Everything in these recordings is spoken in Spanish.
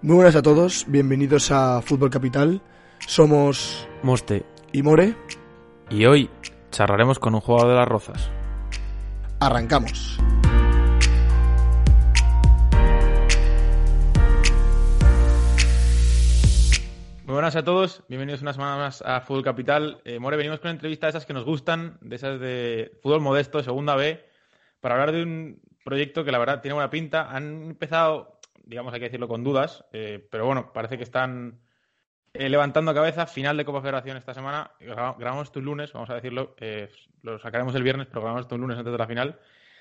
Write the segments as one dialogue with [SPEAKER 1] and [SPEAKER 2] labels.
[SPEAKER 1] Muy buenas a todos, bienvenidos a Fútbol Capital. Somos
[SPEAKER 2] Moste
[SPEAKER 1] y More.
[SPEAKER 2] y hoy charlaremos con un jugador de las Rozas.
[SPEAKER 1] Arrancamos.
[SPEAKER 2] Muy buenas a todos, bienvenidos una semana más a Fútbol Capital. Eh, More, venimos con una entrevista de esas que nos gustan, de esas de fútbol modesto, segunda B, para hablar de un proyecto que la verdad tiene buena pinta. Han empezado, digamos, hay que decirlo con dudas, eh, pero bueno, parece que están eh, levantando cabeza. Final de Copa Federación esta semana. Gra- Grabamos esto un lunes, vamos a decirlo. eh, lo sacaremos el viernes, pero grabamos esto un lunes antes de la final.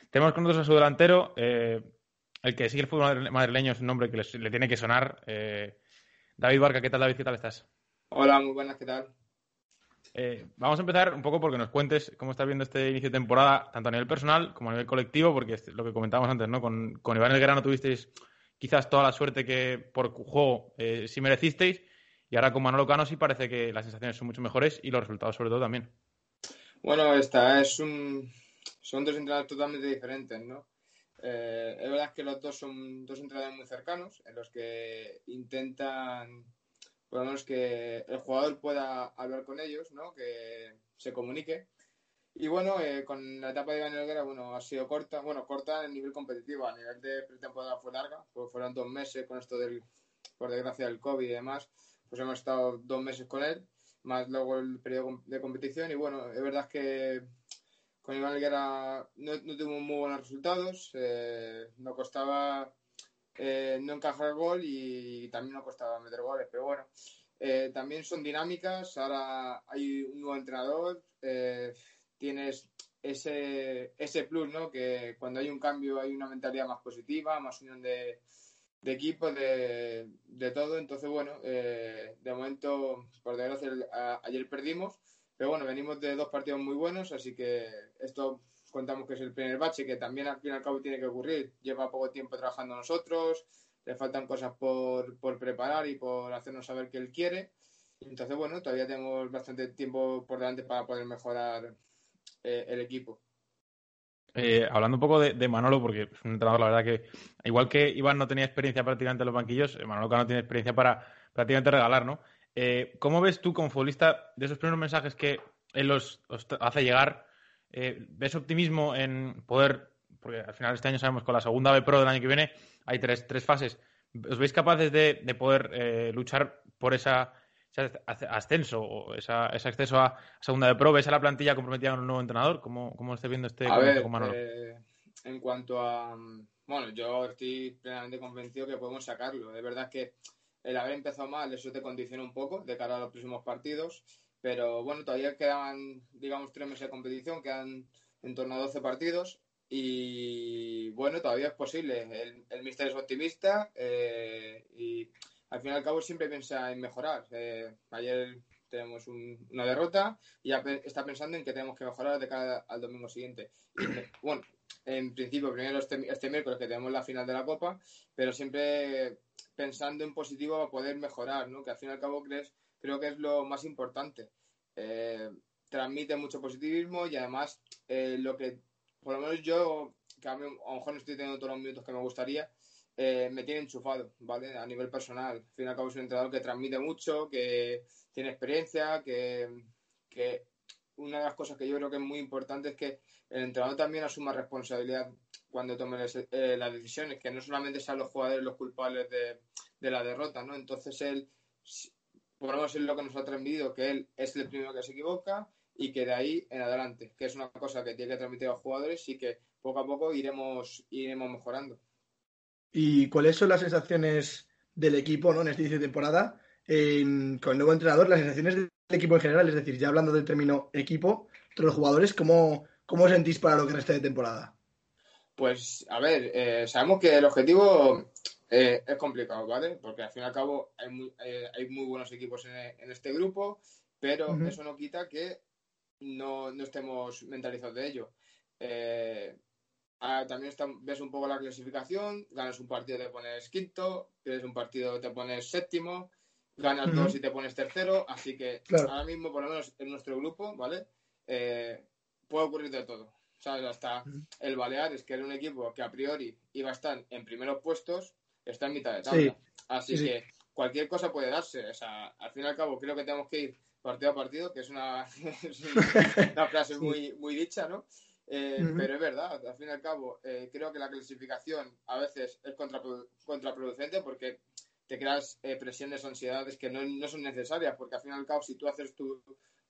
[SPEAKER 2] Tenemos con nosotros a su delantero, el que sigue el fútbol madri- madrileño, es un nombre que les- le tiene que sonar. David Barca, ¿qué tal David? ¿Qué tal estás?
[SPEAKER 3] Hola, muy buenas, ¿qué tal?
[SPEAKER 2] Eh, vamos a empezar un poco porque nos cuentes cómo estás viendo este inicio de temporada, tanto a nivel personal como a nivel colectivo, porque es lo que comentábamos antes, ¿no? Con, con Iván Elguera no tuvisteis quizás toda la suerte que por juego eh, sí merecisteis, y ahora con Manolo Cano sí parece que las sensaciones son mucho mejores y los resultados sobre todo también.
[SPEAKER 3] Bueno, esta es un... son dos entrenadores totalmente diferentes, ¿no? Eh, es verdad que los dos son dos entrenadores muy cercanos, en los que intentan, por lo menos, que el jugador pueda hablar con ellos, ¿no? Que se comunique. Y bueno, eh, con la etapa de Iván Helguera, bueno, ha sido corta, bueno, corta en nivel competitivo, a nivel de pretemporada fue larga, pues fueron dos meses con esto del, por desgracia, del COVID y demás, pues hemos estado dos meses con él, más luego el periodo de competición y bueno, es verdad que con Iván Helguera no, no tuvimos muy buenos resultados, eh, costaba eh, no encajar gol y también nos costaba meter goles, pero bueno, eh, también son dinámicas, ahora hay un nuevo entrenador, eh, tienes ese, ese plus, ¿no? Que cuando hay un cambio hay una mentalidad más positiva, más unión de, de equipo, de, de todo. Entonces, bueno, eh, de momento, por desgracia, ayer perdimos, pero bueno, venimos de dos partidos muy buenos, así que esto contamos que es el primer bache, que también al fin y al cabo tiene que ocurrir. Lleva poco tiempo trabajando nosotros, le faltan cosas por, por preparar y por hacernos saber que él quiere. Entonces, bueno, todavía tenemos bastante tiempo por delante para poder mejorar eh, el equipo.
[SPEAKER 2] Eh, hablando un poco de, Manolo, porque es un entrenador, la verdad que, igual que Iván no tenía experiencia prácticamente en los banquillos, eh, Manolo Cano tiene experiencia para prácticamente regalar, ¿no? ¿Cómo ves tú como futbolista de esos primeros mensajes que él os, os t- hace llegar? ¿Ves optimismo en poder, porque al final este año sabemos con la segunda B Pro del año que viene hay tres, tres fases, ¿os veis capaces de, de poder luchar por esa, ese ascenso o esa, ese acceso a segunda B Pro? ¿Ves a la plantilla comprometida con un nuevo entrenador? ¿Cómo, cómo estáis viendo este
[SPEAKER 3] A ver,
[SPEAKER 2] con
[SPEAKER 3] eh, en cuanto a... Bueno, yo estoy plenamente convencido que podemos sacarlo. Es verdad que el haber empezado mal, eso te condiciona un poco de cara a los próximos partidos, pero bueno, todavía quedan, digamos, tres meses de competición, quedan en torno a 12 partidos y bueno, todavía es posible. El, el míster es optimista eh, y al fin y al cabo siempre piensa en mejorar. Eh, ayer tenemos un- una derrota y ya está pensando en que tenemos que mejorar de cara al domingo siguiente. Y, me- bueno, en principio, primero este, este miércoles que tenemos la final de la Copa, pero siempre pensando en positivo para poder mejorar, ¿no? Que al fin y al cabo crees, creo que es lo más importante. Eh, transmite mucho positivismo y además eh, lo que, por lo menos yo, que a, mí, a lo mejor no estoy teniendo todos los minutos que me gustaría, eh, me tiene enchufado, ¿vale? A nivel personal. Al fin y al cabo es un entrenador que transmite mucho, que tiene experiencia, que, que una de las cosas que yo creo que es muy importante es que el entrenador también asuma responsabilidad cuando tome las, eh, decisiones, que no solamente sean los jugadores los culpables de, de la derrota, ¿no? Entonces él, por lo menos es lo que nos ha transmitido, que él es el primero que se equivoca y que de ahí en adelante, que es una cosa que tiene que transmitir a los jugadores y que poco a poco iremos, iremos mejorando.
[SPEAKER 1] ¿Y cuáles son las sensaciones del equipo ¿no? en este inicio de temporada en- con el nuevo entrenador? Las sensaciones del equipo en general, es decir, ya hablando del término equipo, entre los jugadores, ¿cómo, cómo os sentís para lo que resta de temporada?
[SPEAKER 3] Pues, a ver, eh, sabemos que el objetivo eh, es complicado, ¿vale? Porque al fin y al cabo hay muy, eh, hay muy buenos equipos en, en este grupo, pero eso no quita que no, no estemos mentalizados de ello. Eh, ah, también está- ves un poco la clasificación, ganas un partido te pones quinto, pierdes un partido te pones séptimo, ganas
[SPEAKER 1] Ujú.
[SPEAKER 3] dos y te pones tercero, así que
[SPEAKER 1] Claro.
[SPEAKER 3] ahora mismo, por lo menos en nuestro grupo, ¿vale? Eh, puede ocurrir de todo. ¿Sabes? Hasta
[SPEAKER 1] Ujú.
[SPEAKER 3] el Baleares, que era un equipo que a priori iba a estar en primeros puestos, está en mitad de tabla.
[SPEAKER 1] Sí.
[SPEAKER 3] Así que cualquier cosa puede darse. O sea, al fin y al cabo, creo que tenemos que ir partido a partido, que es una, frase muy, muy dicha, ¿no? Eh, pero es verdad, al fin y al cabo, eh, creo que la clasificación a veces es contraproducente porque te creas eh, presiones ansiedades que no, no, son necesarias, porque al fin y al cabo, si tú haces tu,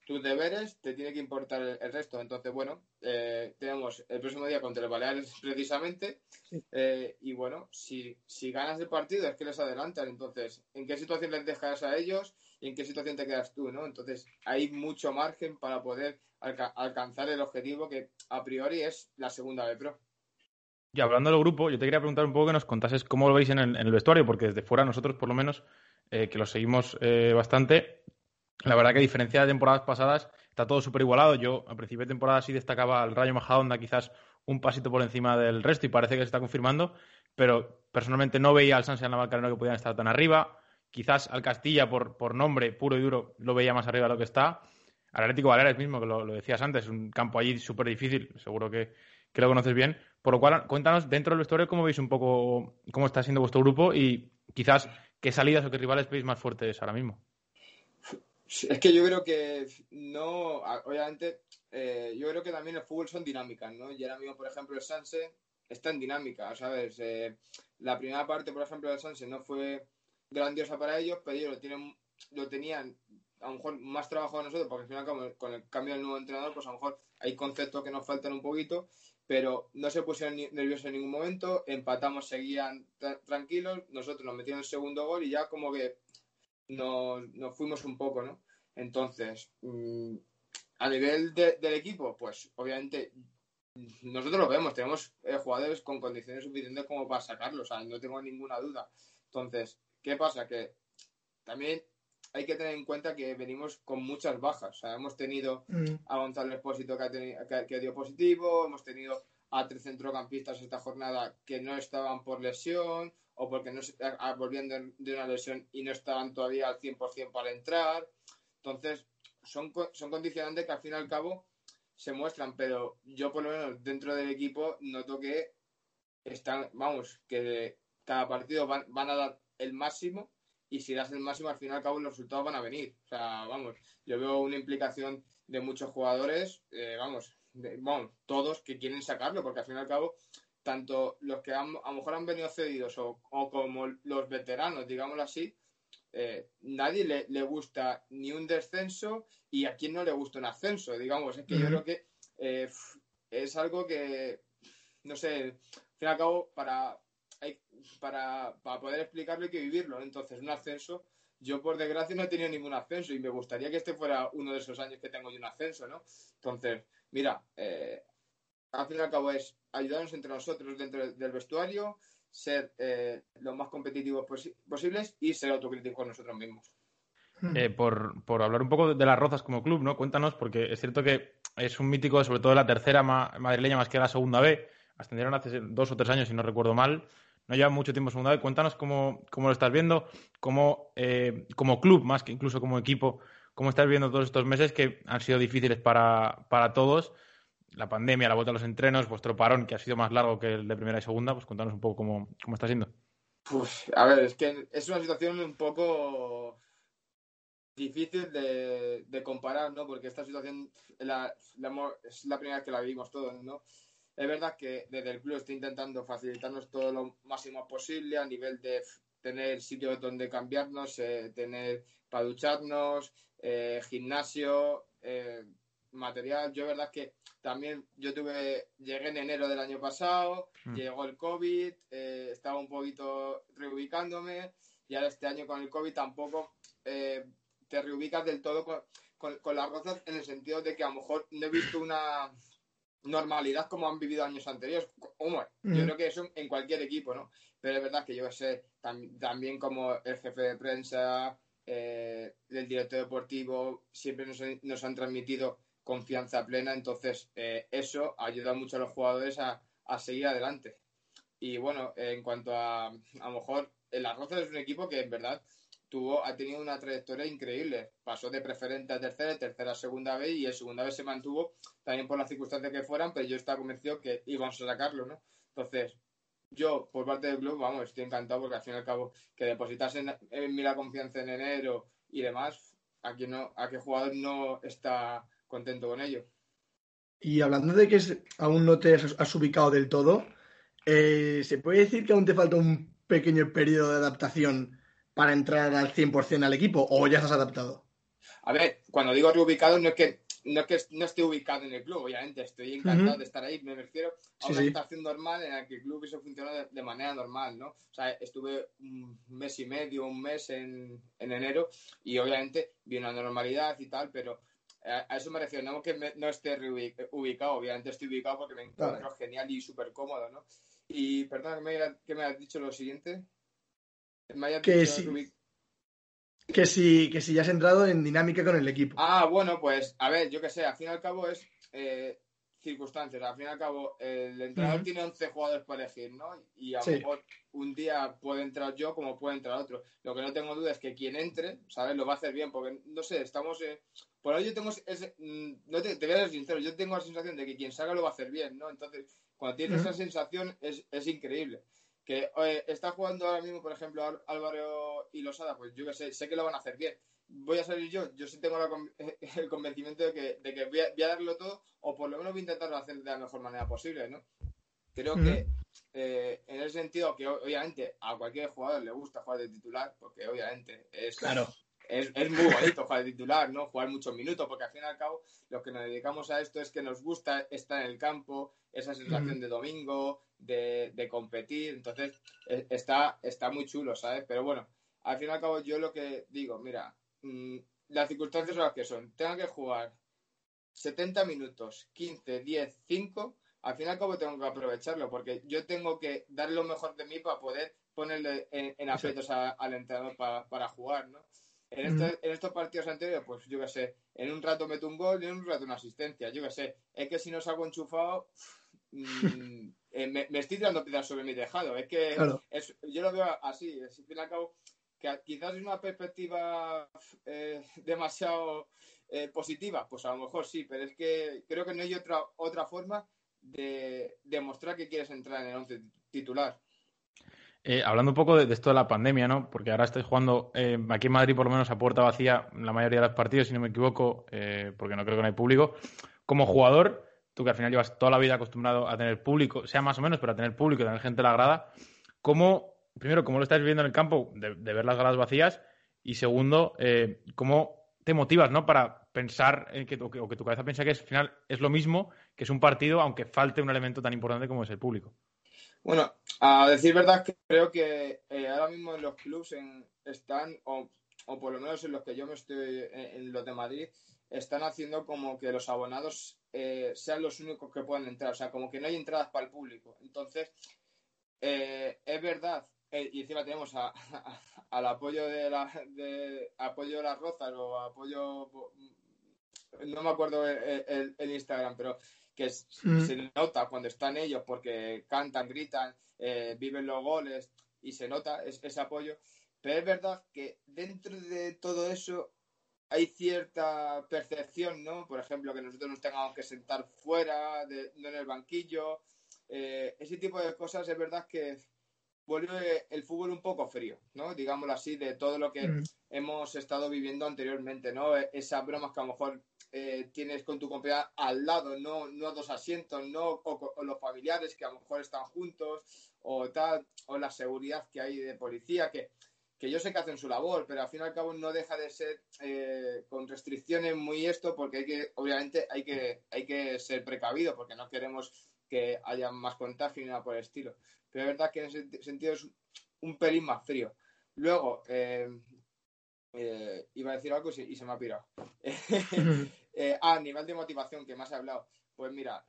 [SPEAKER 3] tus deberes, te tiene que importar el, resto. Entonces, bueno, eh, tenemos el próximo día contra el Baleares precisamente. Eh, y bueno, si, si ganas el partido es que les adelantan. Entonces, ¿en qué situación les dejas a ellos y en qué situación te quedas tú? ¿no? Entonces, hay mucho margen para poder alcanzar el objetivo que a priori es la segunda B Pro.
[SPEAKER 2] Y hablando del grupo, yo te quería preguntar un poco que nos contases cómo lo veis en el, vestuario, porque desde fuera nosotros, por lo menos, eh, que lo seguimos bastante, la verdad que a diferencia de temporadas pasadas, está todo súper igualado. Yo a principio de temporada sí destacaba al Rayo Majadahonda quizás un pasito por encima del resto y parece que se está confirmando, pero personalmente no veía al San Navalcarnero que podían estar tan arriba. Quizás al Castilla, por, por nombre puro y duro, lo veía más arriba de lo que está. Al Atlético Baleares mismo, que lo, decías antes, un campo allí súper difícil, seguro que, que, lo conoces bien. Por lo cual, cuéntanos dentro del vestuario cómo veis un poco cómo está siendo vuestro grupo y quizás qué salidas o qué rivales veis más fuertes ahora mismo.
[SPEAKER 3] Es que yo creo que no, obviamente, eh, yo creo que también el fútbol son dinámicas, ¿no? Y ahora mismo, por ejemplo, el Sanse está en dinámica, ¿sabes? Eh, la primera parte, por ejemplo, del Sanse no fue grandiosa para ellos, pero ellos lo, tienen, lo tenían a lo mejor más trabajo nosotros, porque al final con el cambio del nuevo entrenador, pues a lo mejor hay conceptos que nos faltan un poquito, pero no se pusieron nerviosos en ningún momento, empatamos, seguían tranquilos, nosotros nos metimos el segundo gol y ya como que nos, nos fuimos un poco, ¿no? Entonces, mm, a nivel del equipo, pues obviamente nosotros lo vemos, tenemos eh, jugadores con condiciones suficientes como para sacarlo, no tengo ninguna duda. Entonces, ¿qué pasa? Que también hay que tener en cuenta que venimos con muchas bajas. O sea, hemos tenido mm. a Gonzalo Expósito que, ha que, dio positivo, hemos tenido a tres centrocampistas esta jornada que no estaban por lesión, o porque no se, volviendo de una lesión y no estaban todavía al 100% para entrar. Entonces, son, son condicionantes que al fin y al cabo se muestran, pero yo por lo menos dentro del equipo noto que están, vamos, que cada partido van, van a dar el máximo y si das el máximo al fin y al cabo los resultados van a venir. O sea, vamos, yo veo una implicación de muchos jugadores, eh, vamos, vamos, todos que quieren sacarlo, porque al fin y al cabo tanto los que a lo mejor han venido cedidos o, como los veteranos, digámoslo así, eh, nadie le, gusta ni un descenso y a quien no le gusta un ascenso, digamos. Es que yo creo que eh, es algo que, no sé, al fin y al cabo, para, para, para poder explicarlo hay que vivirlo. Entonces, un ascenso, yo por desgracia no he tenido ningún ascenso y me gustaría que este fuera uno de esos años que tengo yo un ascenso, ¿no? Entonces, mira, eh, al fin y al cabo es ayudarnos entre nosotros dentro del vestuario, ser eh, lo más competitivos posibles y ser autocríticos nosotros mismos.
[SPEAKER 2] Hmm. Eh, por, hablar un poco de las Rozas como club, ¿no? Cuéntanos, porque es cierto que es un mítico, sobre todo de la tercera madrileña más que la segunda B. Ascendieron hace dos o tres años, si no recuerdo mal. No lleva mucho tiempo en segunda. Cuéntanos cómo, lo estás viendo, cómo, eh, como club, más que incluso como equipo, cómo estás viendo todos estos meses que han sido difíciles para, para todos la pandemia, la vuelta a los entrenos, vuestro parón, que ha sido más largo que el de primera y segunda, pues contanos un poco cómo, cómo está siendo.
[SPEAKER 3] Pues, a ver, es que es una situación un poco difícil de, comparar, ¿no? Porque esta situación la, es la primera vez que la vivimos todos, ¿no? Es verdad que desde el club está intentando facilitarnos todo lo máximo posible a nivel de tener sitio donde cambiarnos, eh, tener para ducharnos, eh, gimnasio, eh, material. Yo, verdad que también yo tuve, llegué en enero del año pasado, mm. llegó el COVID, estaba un poquito reubicándome y ahora este año con el COVID tampoco te reubicas del todo con, con, las rozas en el sentido de que a lo mejor no he visto una normalidad como han vivido años anteriores. Yo mm. creo que eso en cualquier equipo, ¿no? Pero es verdad que yo sé, también como el jefe de prensa, eh, el director deportivo, siempre nos, nos han transmitido confianza plena, entonces eh, eso ayuda mucho a los jugadores a, seguir adelante. Y bueno, en cuanto a a lo mejor el Arroza es un equipo que en verdad tuvo, ha tenido una trayectoria increíble. Pasó de preferente a tercera, tercera a segunda vez y el segunda vez se mantuvo también por las circunstancias que fueran, pero yo estaba convencido que íbamos a sacarlo, ¿no? Entonces, yo, por parte del club, vamos, estoy encantado porque al fin y al cabo que depositasen en, mí la confianza en enero y demás, a, no, a qué jugador no está contento con ello.
[SPEAKER 1] Y hablando de que aún no te has, ubicado del todo, eh, ¿se puede decir que aún te falta un pequeño periodo de adaptación para entrar al 100% al equipo o ya estás adaptado?
[SPEAKER 3] A ver, cuando digo reubicado no es que no que no esté ubicado en el club, obviamente, estoy encantado de estar ahí, me refiero a una situación normal en la que el club hizo funcionar de, manera normal, ¿no? O sea, estuve un mes y medio, un mes en, enero y obviamente vi una normalidad y tal, pero a, eso me refiero, no que no esté ubicado, obviamente estoy ubicado porque me encuentro genial y súper cómodo, ¿no? Y, perdón, ¿qué me, has dicho lo siguiente?
[SPEAKER 1] Me que sí. Que si, que si ya has entrado en dinámica con el equipo.
[SPEAKER 3] Ah, bueno, pues a ver, yo qué sé, al fin y al cabo es eh, circunstancias. Al fin y al cabo, el entrenador tiene 11 jugadores para elegir, ¿no? Y a lo mejor un día puede entrar yo como puede entrar otro. Lo que no tengo duda es que quien entre, ¿sabes? Lo va a hacer bien, porque no sé, estamos. por ahí yo tengo. Ese, mm, no te, voy a ser sincero, yo tengo la sensación de que quien salga lo va a hacer bien, ¿no? Entonces, cuando tienes esa sensación es, es increíble que está jugando ahora mismo, por ejemplo, Álvaro y Losada, pues yo que sé, sé que lo van a hacer bien. Voy a salir yo, yo sí tengo el convencimiento de que, de que voy, a, darlo todo, o por lo menos voy a intentarlo hacer de la mejor manera posible, ¿no? Creo que eh, en ese sentido, que obviamente a cualquier jugador le gusta jugar de titular, porque obviamente es,
[SPEAKER 1] claro
[SPEAKER 3] es, es, muy bonito jugar de titular, ¿no? Jugar muchos minutos, porque al fin y al cabo lo que nos dedicamos a esto es que nos gusta estar en el campo, esa sensación de domingo, de, de competir, entonces e, está, está muy chulo, ¿sabes? Pero bueno, al fin y al cabo yo lo que digo, mira, mm, las circunstancias son las que son, tengo que jugar 70 minutos, 15, 10, 5, al fin y al cabo tengo que aprovecharlo, porque yo tengo que dar lo mejor de mí para poder ponerle en, en aprietos al entrenador para, para jugar, ¿no? En, este, en, estos partidos anteriores, pues yo qué sé, en un rato meto un gol y en un rato una asistencia, yo qué sé. Es que si no salgo enchufado, mm, eh, me, estoy tirando piedras sobre mi tejado. Es que yo lo veo así, es, al fin y al cabo, que quizás es una perspectiva eh, demasiado eh, positiva, pues a lo mejor sí, pero es que creo que no hay otra, otra forma de demostrar que quieres entrar en el once titular.
[SPEAKER 2] Eh, hablando un poco de, esto de la pandemia, ¿no? Porque ahora estáis jugando eh, aquí en Madrid, por lo menos a puerta vacía, la mayoría de los partidos, si no me equivoco, eh, porque no creo que no hay público. Como jugador, tú que al final llevas toda la vida acostumbrado a tener público, sea más o menos, pero a tener público, a tener gente a la grada, ¿cómo, primero, cómo lo estás viviendo en el campo de, ver las gradas vacías? Y segundo, ¿cómo te motivas, ¿no? Para pensar en que, o que, tu cabeza piensa que es, al final es lo mismo que es un partido, aunque falte un elemento tan importante como es el público.
[SPEAKER 3] Bueno, a decir verdad, creo que eh, ahora mismo en los clubes están, por lo menos en los que yo me estoy, en, los de Madrid, están haciendo como que los abonados eh, sean los únicos que puedan entrar, o sea, como que no hay entradas para el público. Entonces, eh, es verdad, y encima tenemos al apoyo de, la, de apoyo de las rozas o apoyo, no me acuerdo el Instagram, pero que mm. se nota cuando están ellos porque cantan, gritan, eh, viven los goles y se nota ese apoyo. Pero es verdad que dentro de todo eso hay cierta percepción, ¿no? Por ejemplo, que nosotros nos tengamos que sentar fuera, no en el banquillo. Eh, ese tipo de cosas es verdad que vuelve el fútbol un poco frío, ¿no? Digámoslo así, de todo lo que mm. hemos estado viviendo anteriormente, ¿no? E-, esas bromas que a lo mejor eh, tienes con tu compañera al lado, no, no a dos asientos, no o, los familiares que a lo mejor están juntos, o tal, o la seguridad que hay de policía, que, que yo sé que hacen su labor, pero al fin y al cabo no deja de ser eh, con restricciones muy esto, porque hay que, obviamente, hay que, hay que ser precavido, porque no queremos que haya más contagio ni nada por el estilo. Pero es verdad que en ese sentido es un pelín más frío. Luego, eh, eh, iba a decir algo y se me ha pirado. ah, nivel de motivación que más he hablado. Pues mira,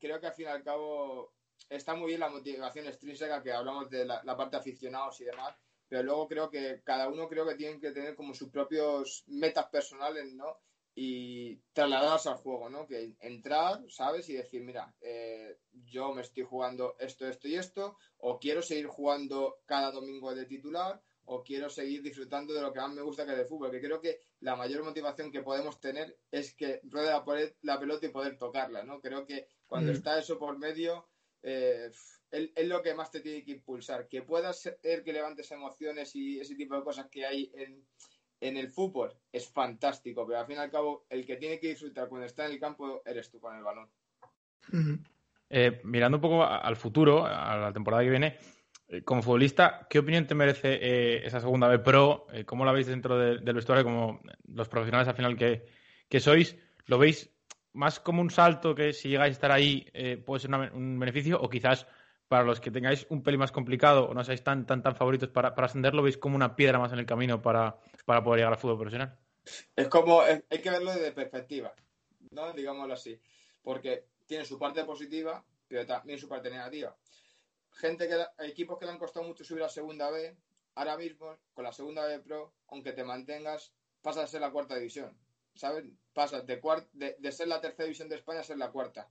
[SPEAKER 3] creo que al fin y al cabo está muy bien la motivación extrínseca que hablamos de la, parte aficionados y demás, pero luego creo que cada uno creo que tiene que tener como sus propios metas personales, ¿no? Y trasladarlas al juego, ¿no? Que entrar, ¿sabes? Y decir, mira, eh, yo me estoy jugando esto, esto y esto, o quiero seguir jugando cada domingo de titular, o quiero seguir disfrutando de lo que más me gusta que es el fútbol, que creo que la mayor motivación que podemos tener es que ruede la, la pelota y poder tocarla, ¿no? Creo que cuando mm. está eso por medio, eh, es, lo que más te tiene que impulsar. Que puedas ser que levantes emociones y ese tipo de cosas que hay en, en el fútbol es fantástico, pero al fin y al cabo el que tiene que disfrutar cuando está en el campo eres tú con el balón.
[SPEAKER 2] Eh, mirando un poco al futuro, a la temporada que viene, eh, como futbolista, ¿qué opinión te merece eh, esa segunda B Pro? ¿Cómo la veis dentro del vestuario como los profesionales al final que, que, sois? ¿Lo veis más como un salto que si llegáis a estar ahí puede ser un beneficio o quizás para los que tengáis un pelín más complicado o no seáis tan, tan, tan favoritos para, para ascenderlo, veis como una piedra más en el camino para, para poder llegar al fútbol profesional?
[SPEAKER 3] Es como, hay que verlo desde perspectiva, ¿no? Digámoslo así. Porque tiene su parte positiva, pero también su parte negativa. Gente que, equipos que le han costado mucho subir a segunda B, ahora mismo, con la segunda B Pro, aunque te mantengas, pasas a ser la cuarta división. ¿Sabes? Pasas de, de, de, ser la tercera división de España a ser la cuarta.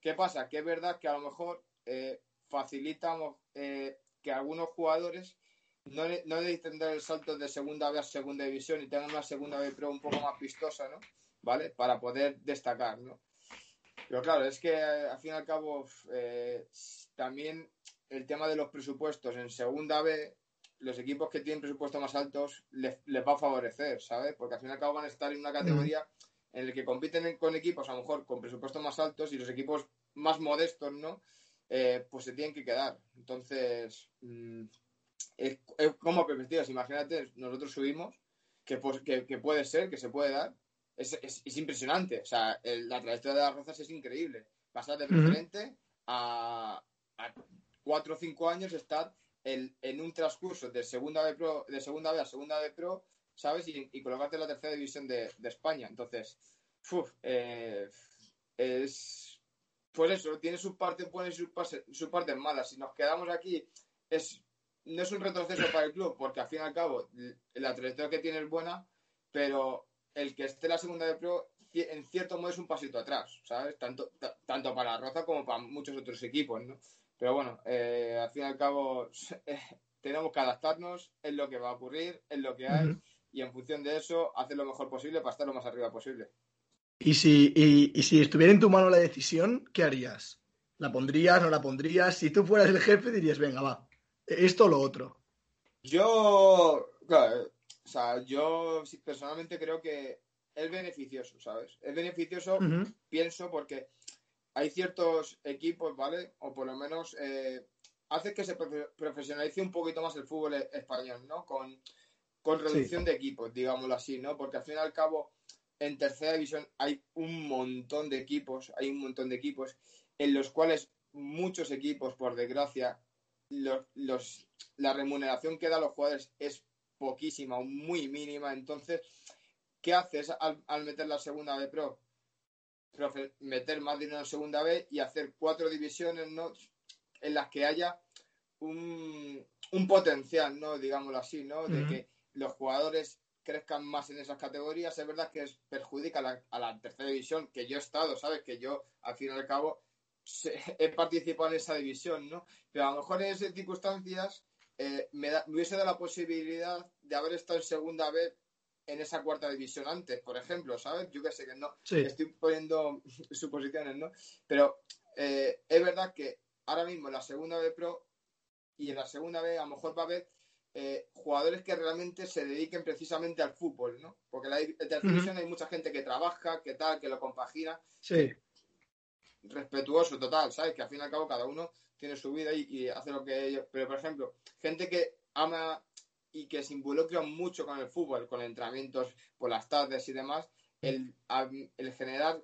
[SPEAKER 3] ¿Qué pasa? Que es verdad que a lo mejor eh, facilitamos eh, que algunos jugadores no, no necesiten dar el salto de segunda B a segunda división y tengan una segunda B Pro un poco más vistosa, ¿no? ¿Vale? Para poder destacar, ¿no? Pero claro, es que eh, al fin y al cabo eh, también el tema de los presupuestos en segunda B, los equipos que tienen presupuestos más altos les, va a favorecer, ¿sabes? Porque al fin y al cabo van a estar en una categoría en la que compiten con equipos a lo mejor con presupuestos más altos y los equipos más modestos, ¿no? Eh, pues se tienen que quedar. Entonces, mm, es, como perspectivas. Imagínate, nosotros subimos, que, pues, que, que, puede ser, que se puede dar. Es, es, es impresionante. O sea, la trayectoria de las rozas es increíble. Pasar de preferente a, a cuatro o cinco años estar en, en, un transcurso de segunda B Pro, de segunda B a segunda B Pro, ¿sabes? Y, colocarte en la tercera división de, de España. Entonces, eh, es pues eso, tiene su parte buena y su, su parte mala. Si nos quedamos aquí, es no es un retroceso para el club, porque al fin y al cabo la trayectoria que tiene es buena, pero el que esté en la segunda de pro, en cierto modo es un pasito atrás, ¿sabes? Tanto, tanto para Roza como para muchos otros equipos, ¿no? Pero bueno, eh, al fin y al cabo tenemos que adaptarnos, es lo que va a ocurrir, es lo que hay, y en función de eso, hacer lo mejor posible para estar lo más arriba posible.
[SPEAKER 1] Y si, y, y si estuviera en tu mano la decisión, ¿qué harías? ¿La pondrías, no la pondrías? Si tú fueras el jefe, dirías, venga, va, esto o lo otro.
[SPEAKER 3] Yo, claro, o sea, yo personalmente creo que es beneficioso, ¿sabes? Es beneficioso, pienso, porque hay ciertos equipos, ¿vale? O por lo menos eh, hace que se profesionalice un poquito más el fútbol e-, español, ¿no? Con, con reducción de equipos, digámoslo así, ¿no? Porque al fin y al cabo, en tercera división hay un montón de equipos, hay un montón de equipos en los cuales muchos equipos, por desgracia, los, la remuneración que da a los jugadores es poquísima o muy mínima. Entonces, ¿qué haces al, meter la segunda B Pro? meter más dinero en segunda B y hacer cuatro divisiones ¿no? en las que haya un, un potencial, ¿no? digámoslo así, ¿no? de que los jugadores crezcan más en esas categorías. Es verdad que es, perjudica a la, a la tercera división, que yo he estado, ¿sabes? Que yo, al fin y al cabo, he participado en esa división, ¿no? Pero a lo mejor en esas circunstancias eh, me, hubiese dado la posibilidad de haber estado en segunda vez en esa cuarta división antes, por ejemplo, ¿sabes? Yo que sé que no, estoy poniendo suposiciones, ¿no? Pero eh, es verdad que ahora mismo en la segunda B Pro y en la segunda B a lo mejor va a haber eh, jugadores que realmente se dediquen precisamente al fútbol, ¿no? Porque en la división hay mucha gente que trabaja, que tal, que lo compagina.
[SPEAKER 1] Sí
[SPEAKER 3] respetuoso total, ¿sabes? Que al fin y al cabo cada uno tiene su vida y, hace lo que ellos. Pero, por ejemplo, gente que ama y que se involucra mucho con el fútbol, con entrenamientos por las tardes y demás, el, el generar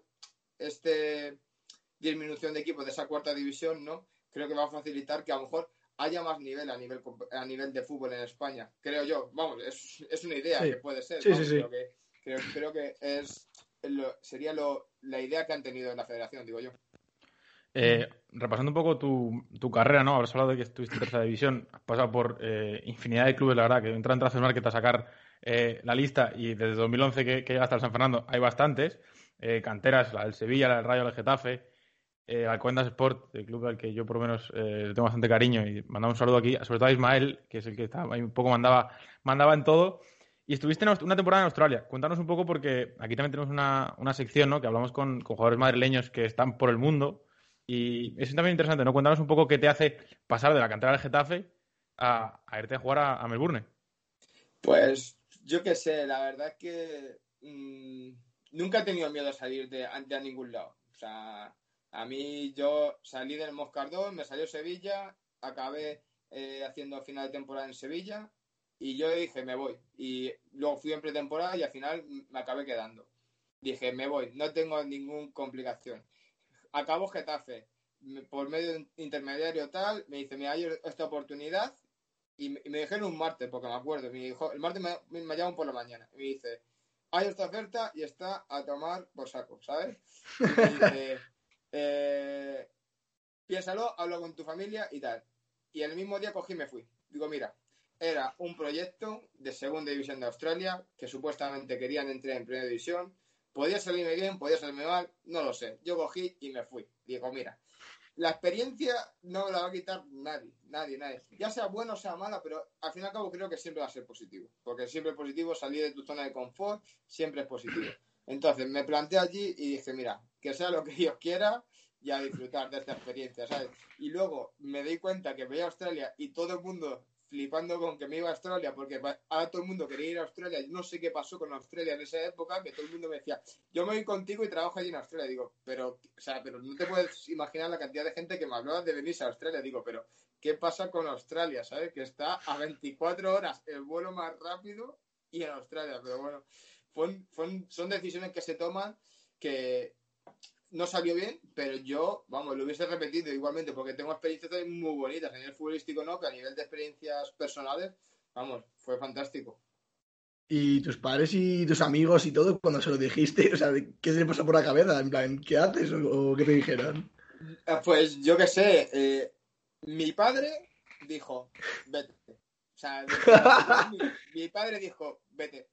[SPEAKER 3] este disminución de equipos de esa cuarta división, ¿no? Creo que va a facilitar que a lo mejor haya más nivel a nivel a nivel de fútbol en España. Creo yo, vamos, es, es una idea que puede ser.
[SPEAKER 1] Sí, sí,
[SPEAKER 3] creo, que, creo, que es sería lo, la idea que han tenido en la federación, digo yo.
[SPEAKER 2] Eh, repasando un poco tu, tu, carrera, ¿no? Habrás hablado de que estuviste en tercera división, has pasado por eh, infinidad de clubes, la verdad, que entran en Market a sacar eh, la lista y desde 2011 que, que llegaste al San Fernando hay bastantes. Eh, canteras, la del Sevilla, la del Rayo, la del Getafe, eh, Alcobendas Sport, el club al que yo por lo menos eh, tengo bastante cariño y mandamos un saludo aquí, sobre todo a Ismael, que es el que está ahí un poco mandaba, mandaba en todo. Y estuviste una temporada en Australia. Cuéntanos un poco porque aquí también tenemos una, una sección, ¿no? Que hablamos con, con jugadores madrileños que están por el mundo Y es también interesante, ¿no? Cuéntanos un poco qué te hace pasar de la cantera del Getafe a, irte a jugar a, Melbourne.
[SPEAKER 3] Pues yo qué sé, la verdad es que mm, nunca he tenido miedo a salir de, a ningún lado. O sea, a mí yo salí del Moscardón, me salió Sevilla, acabé eh, haciendo final de temporada en Sevilla y yo dije, me voy. Y luego fui en pretemporada y al final me acabé quedando. Dije, me voy, no tengo ninguna complicación. Acabo Getafe, por medio intermediario tal, me dice, me hay esta oportunidad y me, dijeron un martes, porque me acuerdo, me dijo, el martes me, me, llaman por la mañana y me dice, hay esta oferta y está a tomar por saco, ¿sabes? Y me dice, eh, piénsalo, hablo con tu familia y tal. Y el mismo día cogí y me fui. Digo, mira, era un proyecto de segunda división de Australia que supuestamente querían entrar en primera división. Podía salirme bien, podía salirme mal, no lo sé. Yo cogí y me fui. Digo, mira, la experiencia no la va a quitar nadie, nadie, nadie. Ya sea buena o sea mala, pero al fin y al cabo creo que siempre va a ser positivo. Porque siempre es positivo salir de tu zona de confort, siempre es positivo. Entonces me planteé allí y dije, mira, que sea lo que Dios quiera y a disfrutar de esta experiencia, ¿sabes? Y luego me di cuenta que veía Australia y todo el mundo flipando con que me iba a Australia, porque ahora todo el mundo quería ir a Australia. Yo no sé qué pasó con Australia en esa época, que todo el mundo me decía, yo me voy contigo y trabajo allí en Australia. Digo, pero, o sea, pero no te puedes imaginar la cantidad de gente que me hablaba de venirse a Australia. Digo, pero, ¿qué pasa con Australia? ¿Sabes? Que está a 24 horas el vuelo más rápido y en Australia. Pero bueno, son decisiones que se toman que no salió bien, pero yo, vamos, lo hubiese repetido igualmente porque tengo experiencias muy bonitas. A nivel futbolístico no, que a nivel de experiencias personales, vamos, fue fantástico.
[SPEAKER 1] ¿Y tus padres y tus amigos y todo, cuando se lo dijiste, o sea, qué se le pasó por la cabeza? En plan, ¿qué haces o, qué te dijeron?
[SPEAKER 3] Ah, pues yo qué sé, eh, mi padre dijo, vete. O sea, mi, padre dijo, vete.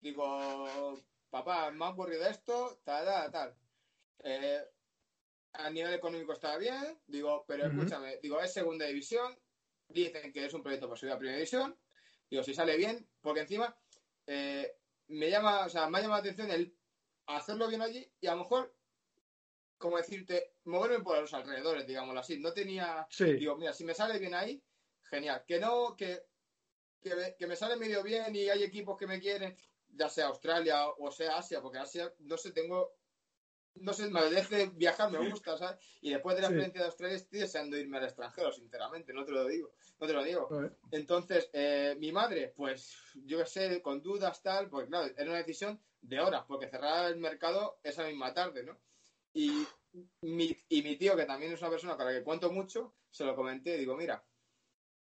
[SPEAKER 3] Digo, papá, me ha ocurrido esto, tal, tal, tal. Eh, a nivel económico estaba bien, digo, pero escúchame, digo, es segunda división, dicen que es un proyecto para subir a primera división, digo, si sale bien, porque encima eh, me llama, o sea, me ha llamado la atención el hacerlo bien allí y a lo mejor, como decirte, moverme por los alrededores, digámoslo así. No tenía, digo, mira, si me sale bien ahí, genial. Que no, que, que, me, que me sale medio bien y hay equipos que me quieren, ya sea Australia o sea Asia, porque Asia, no sé, tengo no sé, me deje viajar, me gusta, ¿sabes? Y después de la experiencia de Australia estoy deseando irme al extranjero, sinceramente, no te lo digo, no te lo digo. Entonces, eh, mi madre, pues, yo qué sé, con dudas, tal, pues claro, era una decisión de horas, porque cerrar el mercado esa misma tarde, ¿no? Y mi, y mi tío, que también es una persona con la que cuento mucho, se lo comenté, digo, mira,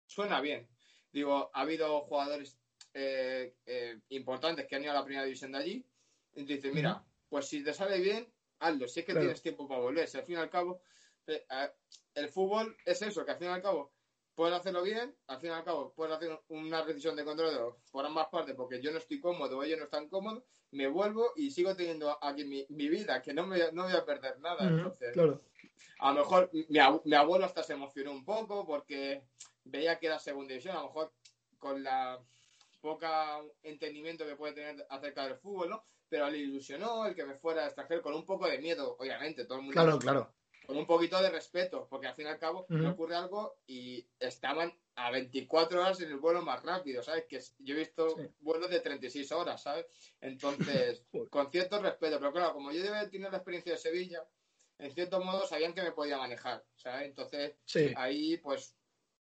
[SPEAKER 3] suena bien. Digo, ha habido jugadores eh, eh, importantes que han ido a la primera división de allí, y dice, mira, pues si te sale bien, hazlo, si es que tienes tiempo para volver. Si al fin y al cabo, eh, el fútbol es eso, que al fin y al cabo puedes hacerlo bien, al fin y al cabo puedes hacer una decisión de control por ambas partes porque yo no estoy cómodo, ellos no están cómodos, me vuelvo y sigo teniendo aquí mi, vida, que no me no voy a perder nada. entonces, a lo mejor mi, abuelo hasta se emocionó un poco porque veía que era segunda división, a lo mejor con la poca entendimiento que puede tener acerca del fútbol, ¿no? Pero le ilusionó el que me fuera a extranjero con un poco de miedo, obviamente, todo el mundo.
[SPEAKER 1] Claro, claro.
[SPEAKER 3] Con un poquito de respeto, porque al fin y al cabo me ocurre algo y estaban a 24 horas en el vuelo más rápido, ¿sabes? Que yo he visto vuelos de 36 horas, ¿sabes? Entonces, con cierto respeto, pero claro, como yo debe tener la experiencia de Sevilla, en cierto modo sabían que me podía manejar, ¿sabes? Entonces, ahí pues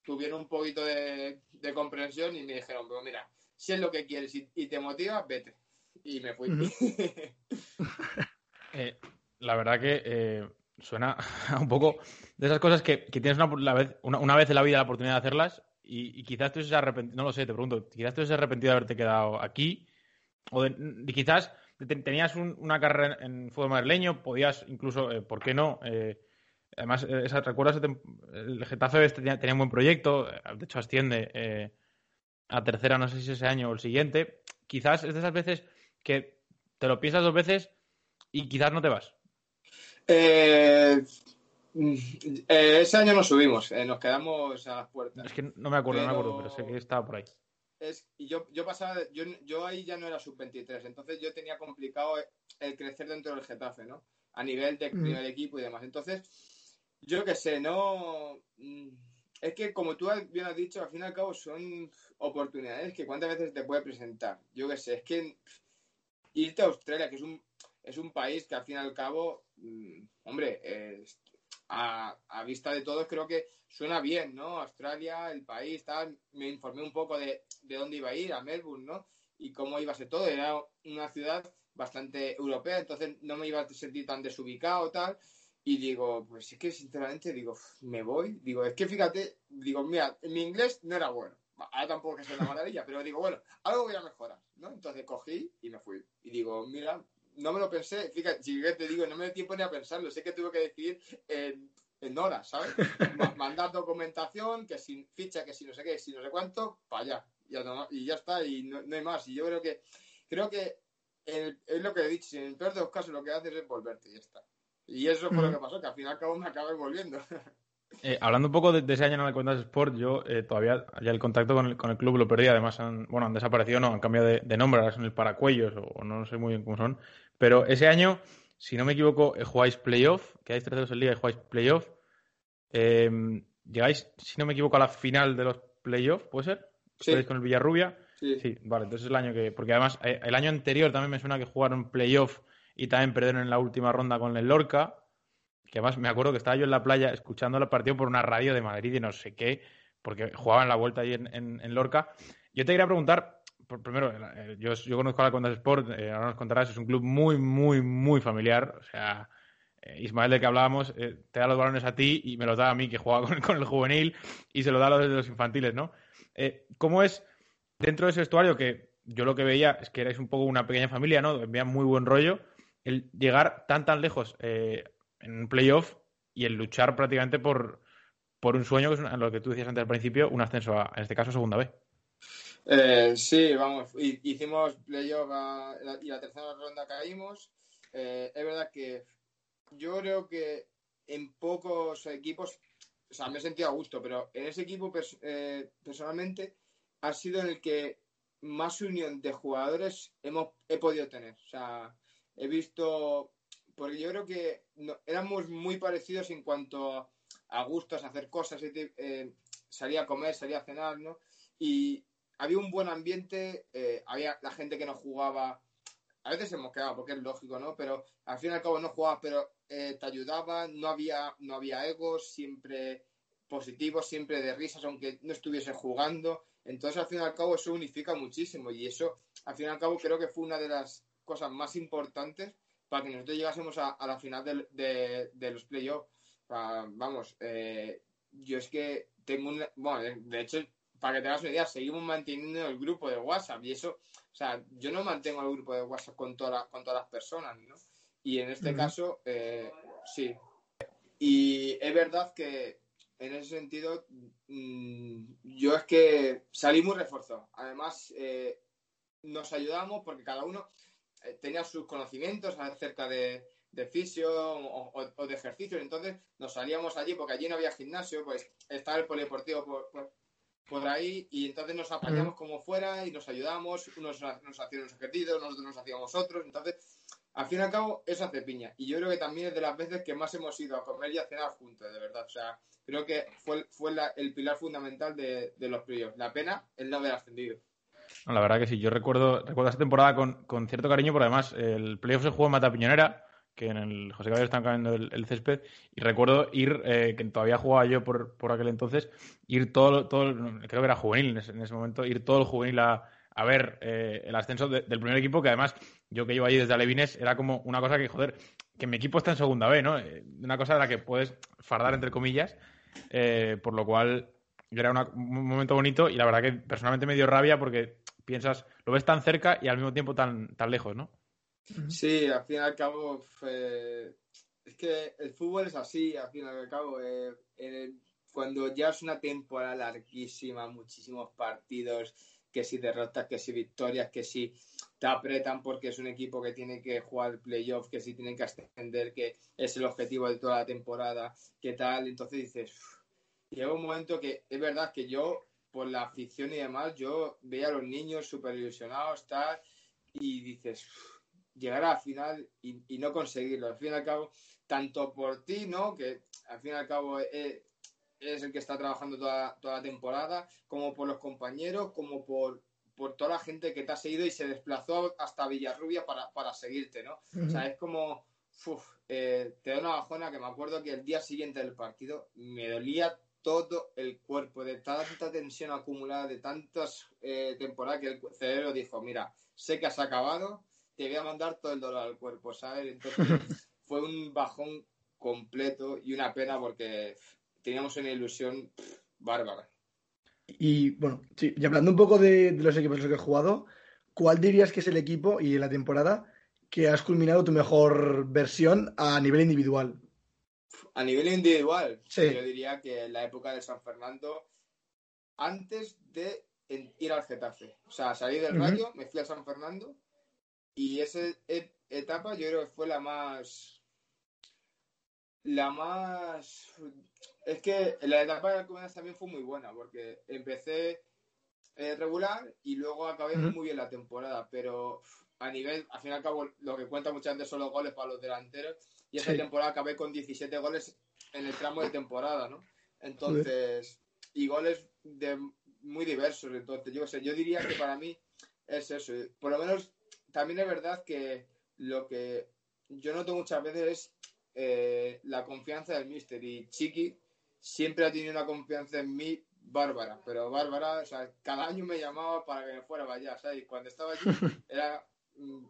[SPEAKER 3] tuvieron un poquito de, comprensión y me dijeron, pero mira, si es lo que quieres y te motiva, vete y me fui.
[SPEAKER 2] Eh, la verdad que eh, suena un poco de esas cosas que, tienes una, vez, una, vez en la vida la oportunidad de hacerlas y, quizás tú arrepentido, no lo sé, te pregunto, quizás tú arrepentido de haberte quedado aquí o quizás tenías una carrera en fútbol madrileño, podías incluso, eh, ¿por qué no? además, ¿recuerdas? El Getafe este tenía, tenía, un buen proyecto, de hecho asciende a tercera, no sé si ese año o el siguiente. Quizás es de esas veces que te lo piensas dos veces y quizás no te vas.
[SPEAKER 3] Eh, eh, ese año no subimos, eh, nos quedamos a las puertas.
[SPEAKER 2] Es que no me acuerdo, no me acuerdo, pero sé que estaba por ahí.
[SPEAKER 3] Es, y yo, yo pasaba, yo, yo ahí ya no era sub-23, entonces yo tenía complicado el crecer dentro del Getafe, ¿no? A nivel de mm. primer equipo y demás. Entonces, yo qué sé, no... Mm, es que como tú bien has dicho, al fin y al cabo son oportunidades que cuántas veces te puede presentar. Yo qué sé, es que irte a Australia, que es un, es un país que al fin y al cabo, mm, hombre, a, a, vista de todos creo que suena bien, ¿no? Australia, el país, tal. Me informé un poco de, de dónde iba a ir, a Melbourne, ¿no? Y cómo iba a ser todo. Era una ciudad bastante europea, entonces no me iba a sentir tan desubicado, tal. Y digo, pues es que sinceramente digo, me voy. Digo, es que fíjate, digo, mira, mi inglés no era bueno. Ahora tampoco que sea una maravilla, pero digo, bueno, algo voy a mejorar, ¿no? Entonces cogí y me fui. Y digo, mira, no me lo pensé, fíjate, te digo, no me dio tiempo ni a pensarlo, sé que tuve que decidir en, en horas, ¿sabes? Mandar documentación, que sin ficha, que si no sé qué, si no sé cuánto, para allá. y ya está, y no, hay más. Y yo creo que, creo que es lo que he dicho, en el peor de los casos lo que haces es volverte y ya está. Y eso fue lo que pasó, que al final cabo me acabé volviendo.
[SPEAKER 2] Eh, hablando un poco de, ese año en el Cuentas Sport, yo eh, todavía ya el contacto con el, con el, club lo perdí. Además, han, bueno, han desaparecido, no, han cambiado de, nombre, ahora son el Paracuellos o, no sé muy bien cómo son. Pero ese año, si no me equivoco, eh, jugáis playoff, quedáis terceros en liga y jugáis playoff. Em, llegáis, si no me equivoco, a la final de los playoffs, ¿puede ser? Sí. con el Villarrubia. Sí. sí. vale, entonces es el año que. Porque además, el año anterior también me suena que jugaron playoff y también perdieron en la última ronda con el Lorca. Que además me acuerdo que estaba yo en la playa escuchando el partido por una radio de Madrid y no sé qué, porque jugaban la vuelta ahí en, Lorca. Yo te quería preguntar, primero, eh, yo, conozco a la Condas Sport, eh, ahora nos contarás, es un club muy, muy, muy familiar. O sea, eh, Ismael, de que hablábamos, te da los balones a ti y me los da a mí, que juega con, el juvenil, y se los da a los los infantiles, ¿no? ¿Cómo es dentro de ese vestuario que yo lo que veía es que erais un poco una pequeña familia, ¿no? Envían muy buen rollo el llegar tan tan lejos en un playoff y el luchar prácticamente por, por un sueño, que es lo que tú decías antes al principio, un ascenso a, en este caso, segunda B.
[SPEAKER 3] Eh, sí, vamos, hicimos playoff y la tercera ronda caímos. Eh, es verdad que yo creo que en pocos equipos, o sea, me he sentido a gusto, pero en ese equipo personalmente ha sido en el que más unión de jugadores hemos, he podido tener. O sea, he visto, porque yo creo que éramos muy parecidos en cuanto a, gustos, a hacer cosas, eh, salir a comer, salir a cenar, ¿no? Y había un buen ambiente, eh, había la gente que no jugaba, a veces hemos quedado, porque es lógico, ¿no? Pero al fin y al cabo no jugaba, pero eh, te ayudaba, no había, no había egos, siempre positivos, siempre de risas, aunque no estuviese jugando. Entonces, al fin y al cabo, eso unifica muchísimo y eso, al fin y al cabo, creo que fue una de las cosas más importantes para que nosotros llegásemos a, la final de, los playoffs. vamos, eh, yo es que tengo un... Bueno, de hecho, para que te hagas una idea, seguimos manteniendo el grupo de WhatsApp y eso, o sea, yo no mantengo el grupo de WhatsApp con, toda con todas las personas, ¿no? Y en este caso, eh, sí. Y es verdad que en ese sentido, mm, yo es que salí muy reforzado. Además, eh, nos ayudamos porque cada uno, eh, tenía sus conocimientos acerca de, de fisio o, de ejercicios. Entonces nos salíamos allí porque allí no había gimnasio, pues estaba el polideportivo por, por, ahí y entonces nos apañamos como fuera y nos ayudamos, unos nos hacían los ejercicios, nosotros nos hacíamos otros. Entonces, al fin y al cabo, eso hace piña. Y yo creo que también es de las veces que más hemos ido a comer y a cenar juntos, de verdad. O sea, creo que fue, fue el pilar fundamental de, de los playoffs. La pena es no haber ascendido.
[SPEAKER 2] La verdad que sí, yo recuerdo, recuerdo esa temporada con, cierto cariño, porque además el playoff se jugó en Mata Piñonera, que en el José Caballero están cambiando el, césped, y recuerdo ir, eh, que todavía jugaba yo por, por aquel entonces, ir todo, todo, creo que era juvenil en ese, momento, ir todo el juvenil a, ver eh, el ascenso del primer equipo, que además yo que llevo allí desde Alevines era como una cosa que, joder, que mi equipo está en segunda B, ¿no? Eh, una cosa de la que puedes fardar, entre comillas, por lo cual era un momento bonito y la verdad que personalmente me dio rabia porque piensas, lo ves tan cerca y al mismo tiempo tan, tan lejos, ¿no?
[SPEAKER 3] Sí, al fin y al cabo, es que el fútbol es así, al fin y al cabo. Eh, cuando ya es una temporada larguísima, muchísimos partidos, que si derrotas, que si victorias, que si te apretan porque es un equipo que tiene que jugar playoff, que si tienen que ascender, que es el objetivo de toda la temporada, ¿qué tal? Entonces dices, llega un momento que es verdad que yo por la afición y demás, yo veía a los niños súper ilusionados, tal, y dices, llegar a la final y, no conseguirlo. Al fin y al cabo, tanto por ti, ¿no? Que al fin y al cabo es, el que está trabajando toda, toda, la temporada, como por los compañeros, como por, por toda la gente que te ha seguido y se desplazó hasta Villarrubia para, para seguirte, ¿no? O sea, es como, eh, te da una bajona que me acuerdo que el día siguiente del partido me dolía todo el cuerpo de tanta tensión acumulada, de tantas eh, temporadas que el cerebro dijo, mira, sé que has acabado, te voy a mandar todo el dolor al cuerpo, ¿sabes? Entonces fue un bajón completo y una pena porque teníamos una ilusión bárbara.
[SPEAKER 1] Y bueno, sí, y hablando un poco de, los equipos en los que he jugado, ¿cuál dirías que es el equipo y la temporada que has culminado tu mejor versión a nivel individual?
[SPEAKER 3] A nivel individual, yo diría que en la época de San Fernando, antes de ir al Getafe. O sea, salí del Rayo, me fui a San Fernando y esa etapa yo creo que fue la más... La más... Es que la etapa de comunidad también fue muy buena porque empecé eh, regular y luego acabé muy bien la temporada, pero a nivel, al fin y al cabo, lo que cuenta muchas veces son los goles para los delanteros y esa temporada acabé con 17 goles en el tramo de temporada, ¿no? Entonces, y goles de muy diversos. Entonces, yo sé, yo diría que para mí es eso. Por lo menos, también es verdad que lo que yo noto muchas veces es eh, la confianza del Mister. Y Chiqui siempre ha tenido una confianza en mí bárbara, pero bárbara, o sea, cada año me llamaba para que me fuera allá, ¿sabes? Y cuando estaba allí, era. Mm,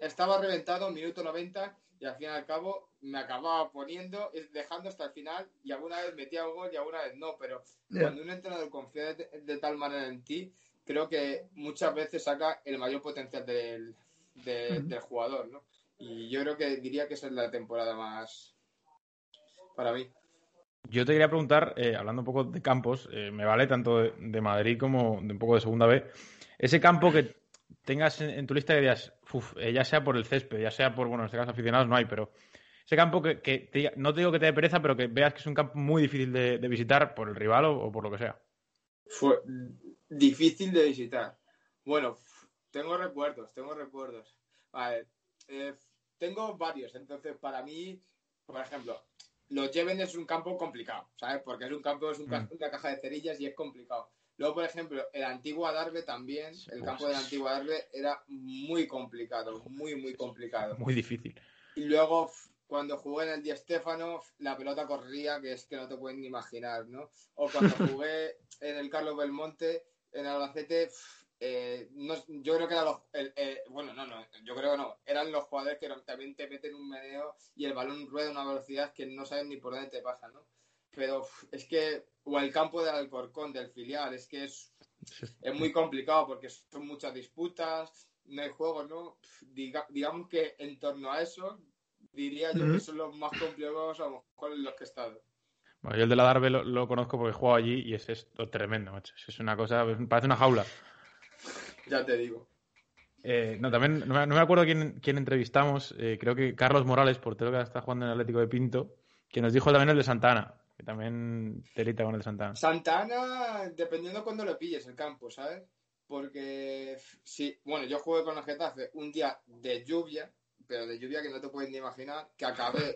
[SPEAKER 3] estaba reventado, minuto 90, y al fin y al cabo me acababa poniendo, dejando hasta el final y alguna vez metía un gol y alguna vez no, pero cuando un entrenador confía de, tal manera en ti, creo que muchas veces saca el mayor potencial del, del jugador, ¿no? Y yo creo que diría que esa es la temporada más para mí.
[SPEAKER 2] Yo te quería preguntar, eh, hablando un poco de campos, eh, me vale tanto de, Madrid como de un poco de segunda B, ese campo que tengas en, tu lista de días, eh, ya sea por el césped, ya sea por, bueno, en este caso aficionados no hay, pero ese campo que, no te digo que te dé pereza, pero que veas que es un campo muy difícil de, visitar por el rival o, por lo que sea.
[SPEAKER 3] Fue difícil de visitar. Bueno, tengo recuerdos, tengo recuerdos. Vale, eh, tengo varios, entonces para mí, por ejemplo, los Lleven es un campo complicado, ¿sabes? Porque es un campo, es mm. una caja de cerillas y es complicado. Luego, por ejemplo, el antiguo Adarve también, el campo del antiguo Adarve era muy complicado, muy, muy complicado.
[SPEAKER 2] Muy difícil.
[SPEAKER 3] Y luego, cuando jugué en el Di Stefano, la pelota corría, que es que no te pueden ni imaginar, ¿no? O cuando jugué en el Carlos Belmonte, en Albacete, eh, yo creo que eran los. bueno, no, no, yo creo que no. Eran los jugadores que también te meten un meneo y el balón rueda a una velocidad que no sabes ni por dónde te pasa, ¿no? Pero es que o el campo del Alcorcón, del filial, es que es, es muy complicado porque son muchas disputas, no hay juego, ¿no? digamos que en torno a eso, diría yo que son los más complicados a lo mejor en los que he estado.
[SPEAKER 2] Bueno, yo el de la Darbe lo, conozco porque he jugado allí y es esto tremendo, macho. Es una cosa, parece una jaula.
[SPEAKER 3] Ya te digo.
[SPEAKER 2] Eh, no, también no me, acuerdo quién, quién entrevistamos, eh, creo que Carlos Morales, portero que está jugando en el Atlético de Pinto, que nos dijo también el de Santana, también telita con el de Santana.
[SPEAKER 3] Santana, dependiendo cuando lo pilles el campo, ¿sabes? Porque, sí, bueno, yo jugué con el Getafe un día de lluvia, pero de lluvia que no te puedes ni imaginar, que acabé,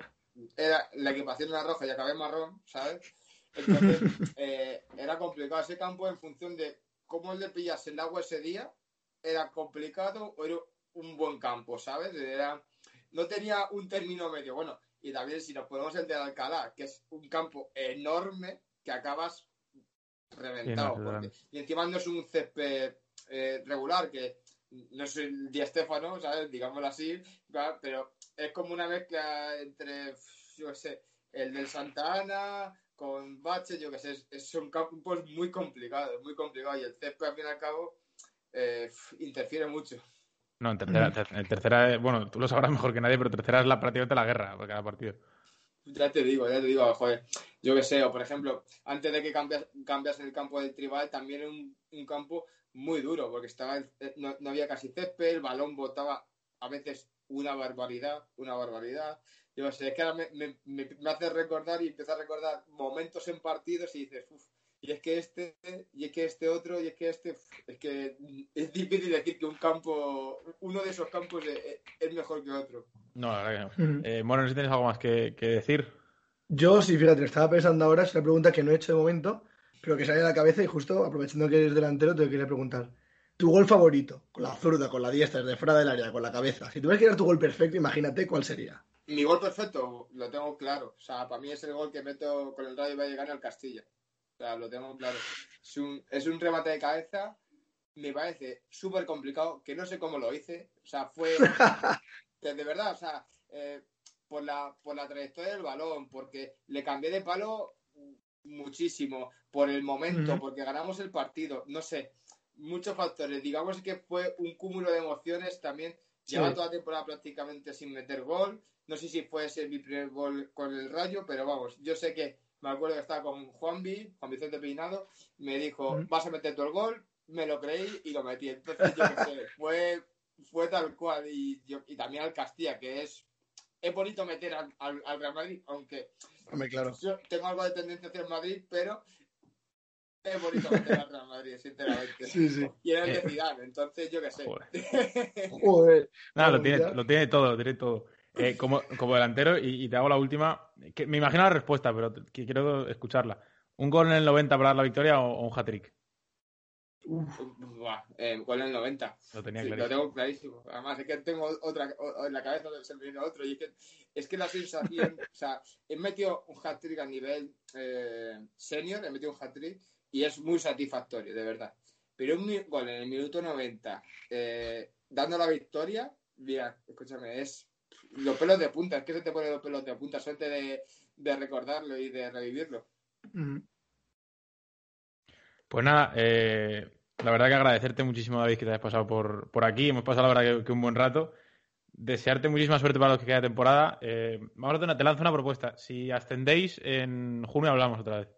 [SPEAKER 3] era la equipación era roja y acabé marrón, ¿sabes? Entonces, eh, era complicado ese campo en función de cómo le pillas el agua ese día, era complicado o era un buen campo, ¿sabes? Era, no tenía un término medio. Bueno, y también si nos podemos el de Alcalá, que es un campo enorme que acabas reventado. y encima no es un césped eh, regular, que no es el Di Stefano, ¿sabes? Digámoslo así, pero es como una mezcla entre, yo qué sé, el del Santa Ana con Bache, yo qué sé, es, un campo muy complicado, muy complicado y el césped al fin y al cabo eh, interfiere mucho.
[SPEAKER 2] No, en tercera, en tercera, bueno, tú lo sabrás mejor que nadie, pero tercera es la prácticamente la guerra por cada partido.
[SPEAKER 3] Ya te digo, ya te digo, joder, yo qué sé, o por ejemplo, antes de que cambias, cambias el campo del tribal, también era un, un campo muy duro, porque estaba eh, no, había casi césped, el balón botaba a veces una barbaridad, una barbaridad. Yo sé, es que ahora me, me, me, hace recordar y empieza a recordar momentos en partidos y dices, uff, y es que este, y es que este otro, y es que este, es que es difícil decir que un campos, uno de esos campos es, es mejor que otro.
[SPEAKER 2] No, la verdad que no. Eh, no sé si tienes algo más que, que decir.
[SPEAKER 1] Yo, sí, fíjate, estaba pensando ahora, es una pregunta que no he hecho de momento, pero que sale a la cabeza y justo aprovechando que eres delantero te quería preguntar. Tu gol favorito, con la zurda, con la diestra, desde fuera del área, con la cabeza. Si tuvieras que dar tu gol perfecto, imagínate cuál sería.
[SPEAKER 3] Mi gol perfecto lo tengo claro. O sea, para mí es el gol que meto con el Rayo Vallecano al Castilla. O sea, lo tengo claro. Es un, es un remate de cabeza. Me parece súper complicado, que no sé cómo lo hice. O sea, fue... de, verdad, o sea, eh, por, la, por la trayectoria del balón, porque le cambié de palo muchísimo, por el momento, porque ganamos el partido, no sé, muchos factores. Digamos que fue un cúmulo de emociones también.
[SPEAKER 1] Sí.
[SPEAKER 3] Lleva toda la temporada prácticamente sin meter gol. No sé si fue ese mi primer gol con el Rayo, pero vamos, yo sé que me acuerdo que estaba con Juanvi, Juan Vicente Peinado, me dijo, vas a meter tú el gol, me lo creí y lo metí. Entonces, yo qué sé, fue, fue tal cual. Y, yo- y también al Castilla, que es, es bonito meter al, al, al Real Madrid, aunque
[SPEAKER 1] Hombre, claro.
[SPEAKER 3] yo tengo algo de tendencia hacia el Madrid, pero es bonito meter al Real Madrid, sinceramente.
[SPEAKER 1] Sí, sí.
[SPEAKER 3] Y era el
[SPEAKER 2] Eh.
[SPEAKER 3] de Zidane, entonces yo qué sé.
[SPEAKER 2] Joder.
[SPEAKER 1] Joder.
[SPEAKER 2] Nada, lo tiene, lo tiene todo, lo tiene todo. Eh, como, como delantero, y, y te hago la última, que me imagino la respuesta, pero te- que quiero escucharla. ¿Un gol en el 90 para dar la victoria o, o un hat-trick?
[SPEAKER 3] Eh, gol en el 90.
[SPEAKER 2] Lo tenía
[SPEAKER 3] Sí, lo tengo clarísimo. Además, es que tengo otra o- en la cabeza se me viene otro. Y es que, es que la sensación, o sea, he metido un hat-trick a nivel eh, senior, he metido un hat-trick y es muy satisfactorio, de verdad. Pero un gol en el minuto 90, eh, dando la victoria, mira, escúchame, es los pelos de punta, es que se te ponen los pelos de punta, suerte de, de recordarlo y de revivirlo.
[SPEAKER 2] Pues nada, eh, la verdad que agradecerte muchísimo, David, que te hayas pasado por, por aquí. Hemos pasado, la verdad, que, que un buen rato. Desearte muchísima suerte para los que queda de temporada. Eh, vamos a hacer una, te lanzo una propuesta. Si ascendéis, en junio hablamos otra vez.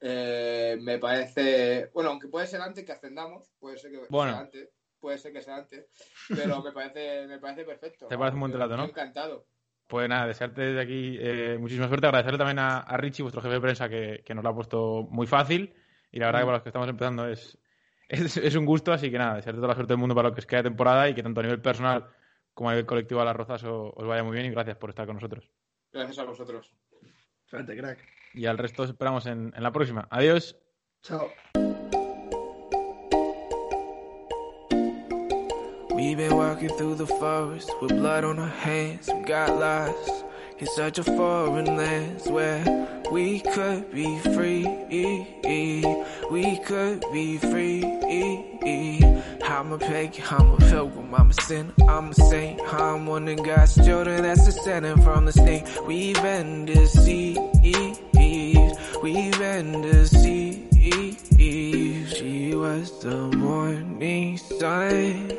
[SPEAKER 3] Eh, me parece, bueno, aunque puede ser antes que ascendamos, puede ser que
[SPEAKER 2] Bueno.
[SPEAKER 3] sea antes, puede ser que sea antes, pero me parece, me parece perfecto.
[SPEAKER 2] Te parece un buen trato, ¿no?
[SPEAKER 3] Encantado.
[SPEAKER 2] Pues nada, desearte desde aquí eh, muchísima suerte. Agradecerle también a, a Richie, vuestro jefe de prensa, que, que nos lo ha puesto muy fácil. Y la verdad que para los que estamos empezando es, es, es un gusto. Así que nada, desearte toda la suerte del mundo para lo que os queda de temporada y que tanto a nivel personal como a nivel colectivo a las rozas os, os vaya muy bien. Y gracias por estar con nosotros.
[SPEAKER 3] Gracias a vosotros.
[SPEAKER 1] Suerte, crack.
[SPEAKER 2] Y al resto os esperamos en, en la próxima. Adiós.
[SPEAKER 1] Chao.
[SPEAKER 4] We've been walking through the forest with blood on our hands. We got lost in such a foreign land where we could be free. We could be free. I'm a pagan, I'm a pilgrim, I'm a sinner, I'm a saint. I'm one of God's children that's descended from the snake. We've been deceived. We've been deceived. She was the morning sun.